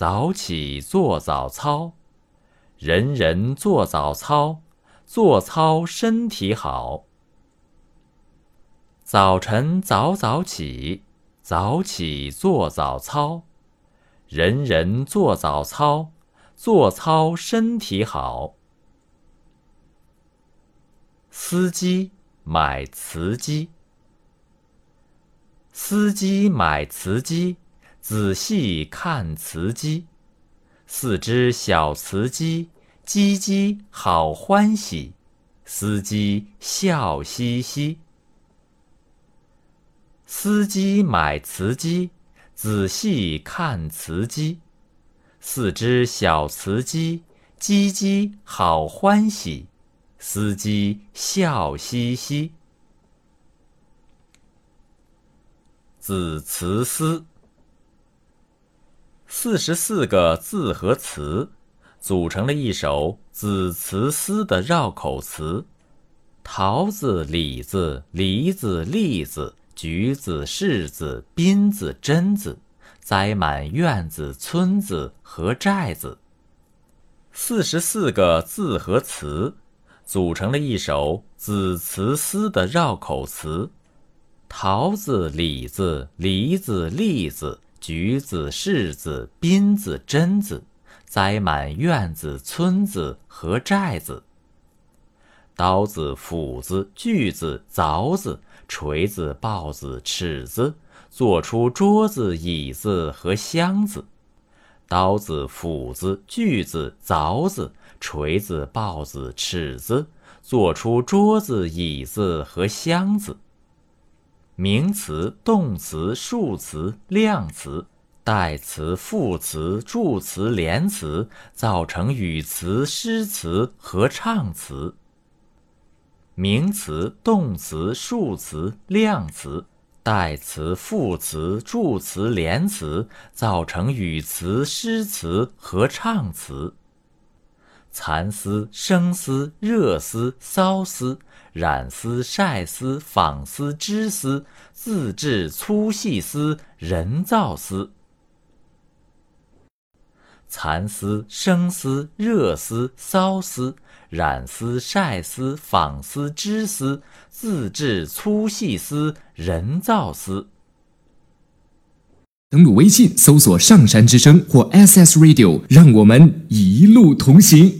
早起做早操。人人做早操，做操身体好。早晨早早起，早起做早操。人人做早操，做操身体好。司机买瓷鸡。司机买瓷鸡，仔细看瓷鸡，四只小瓷鸡，叽叽好欢喜，司机笑嘻嘻。司机买瓷鸡，仔细看瓷鸡，四只小瓷鸡，叽叽好欢喜，司机笑嘻嘻。字词诗，四十四个字和词，组成了一首子词思的绕口词：桃子、李子、梨子、栗子、橘子、柿子、槟子、榛子，栽满院子、村子和寨子。四十四个字和词，组成了一首子词思的绕口词。桃子、李子、梨子、栗子、橘子、柿子、槟子、榛子，栽满院子、村子和寨子。刀子、斧子、锯子、凿子、锤子、刨子、尺子，做出桌子、椅子和箱子。刀子、斧子、锯子、凿子、锤子、刨子、尺子，做出桌子、椅子和箱子。名词、动词、数词、量词、代词、副词、助词、连词，造成语词、诗词和唱词。名词、动词、数词、量词、代词、副词、助词、连词，造成语词、诗词和唱词。蚕丝、生丝、热丝、缫丝。染丝、晒丝、纺丝、织丝、自制粗细丝、人造丝。蚕丝、生丝、热丝、缫丝、染丝、晒丝、纺丝、织丝、自制粗细丝、人造丝。登录微信，搜索“上山之声”或 “SS Radio”，让我们一路同行。